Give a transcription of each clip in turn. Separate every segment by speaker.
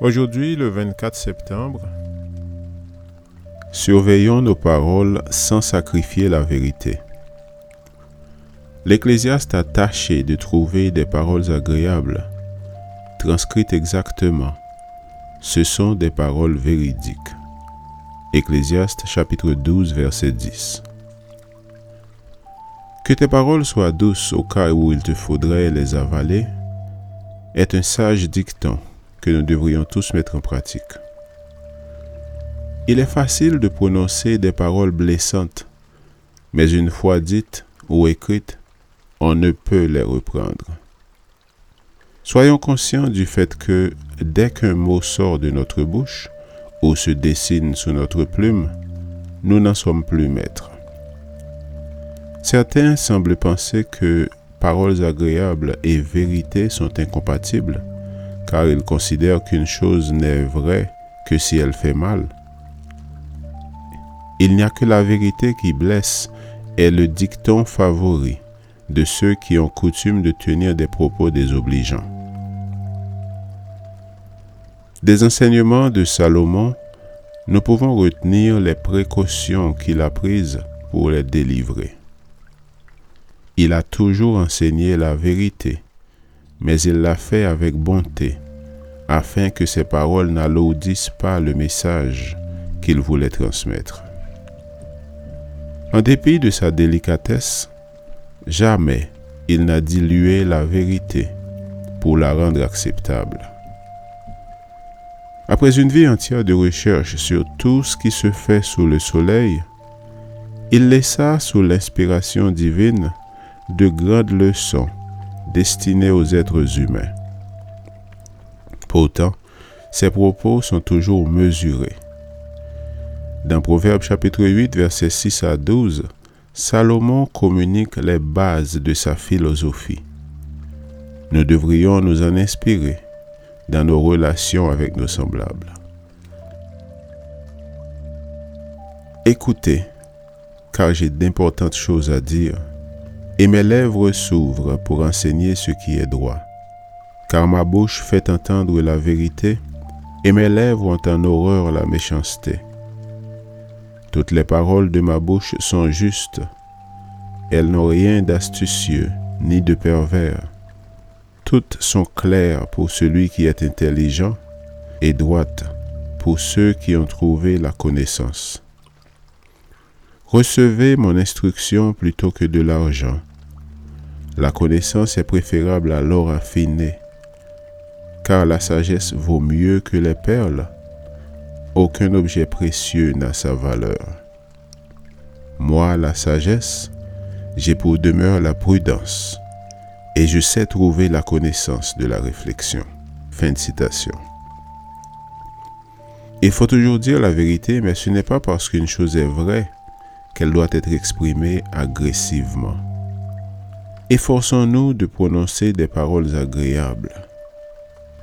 Speaker 1: Aujourd'hui, le 24 septembre, surveillons nos paroles sans sacrifier la vérité. L'Ecclésiaste a tâché de trouver des paroles agréables, transcrites exactement. Ce sont des paroles véridiques. Ecclésiaste chapitre 12 verset 10. Que tes paroles soient douces au cas où il te faudrait les avaler est un sage dicton que nous devrions tous mettre en pratique. Il est facile de prononcer des paroles blessantes, mais une fois dites ou écrites, on ne peut les reprendre. Soyons conscients du fait que dès qu'un mot sort de notre bouche ou se dessine sous notre plume, nous n'en sommes plus maîtres. Certains semblent penser que paroles agréables et vérité sont incompatibles car il considère qu'une chose n'est vraie que si elle fait mal. Il n'y a que la vérité qui blesse et le dicton favori de ceux qui ont coutume de tenir des propos désobligeants. Des enseignements de Salomon, nous pouvons retenir les précautions qu'il a prises pour les délivrer. Il a toujours enseigné la vérité mais il l'a fait avec bonté, afin que ses paroles n'alourdissent pas le message qu'il voulait transmettre. En dépit de sa délicatesse, jamais il n'a dilué la vérité pour la rendre acceptable. Après une vie entière de recherche sur tout ce qui se fait sous le soleil, il laissa sous l'inspiration divine de grandes leçons destiné aux êtres humains. Pourtant, ses propos sont toujours mesurés. Dans Proverbe chapitre 8, versets 6 à 12, Salomon communique les bases de sa philosophie. Nous devrions nous en inspirer dans nos relations avec nos semblables. Écoutez, car j'ai d'importantes choses à dire et mes lèvres s'ouvrent pour enseigner ce qui est droit. Car ma bouche fait entendre la vérité, et mes lèvres ont en horreur la méchanceté. Toutes les paroles de ma bouche sont justes, elles n'ont rien d'astucieux ni de pervers. Toutes sont claires pour celui qui est intelligent et droites pour ceux qui ont trouvé la connaissance. Recevez mon instruction plutôt que de l'argent la connaissance est préférable à l'or affiné, car la sagesse vaut mieux que les perles. Aucun objet précieux n'a sa valeur. Moi, la sagesse, j'ai pour demeure la prudence, et je sais trouver la connaissance de la réflexion. Fin de citation. Il faut toujours dire la vérité, mais ce n'est pas parce qu'une chose est vraie qu'elle doit être exprimée agressivement. Efforçons-nous de prononcer des paroles agréables.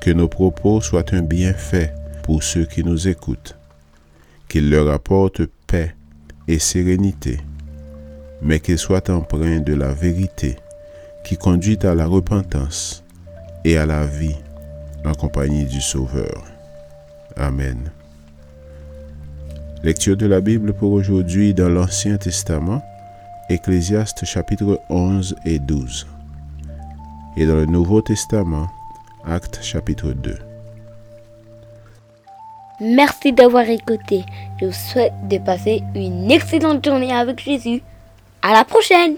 Speaker 1: Que nos propos soient un bienfait pour ceux qui nous écoutent. Qu'ils leur apportent paix et sérénité, mais qu'ils soient empreints de la vérité qui conduit à la repentance et à la vie en compagnie du Sauveur. Amen. Lecture de la Bible pour aujourd'hui dans l'Ancien Testament. Ecclésiaste chapitre 11 et 12. Et dans le Nouveau Testament, Acte chapitre 2.
Speaker 2: Merci d'avoir écouté. Je vous souhaite de passer une excellente journée avec Jésus. À la prochaine!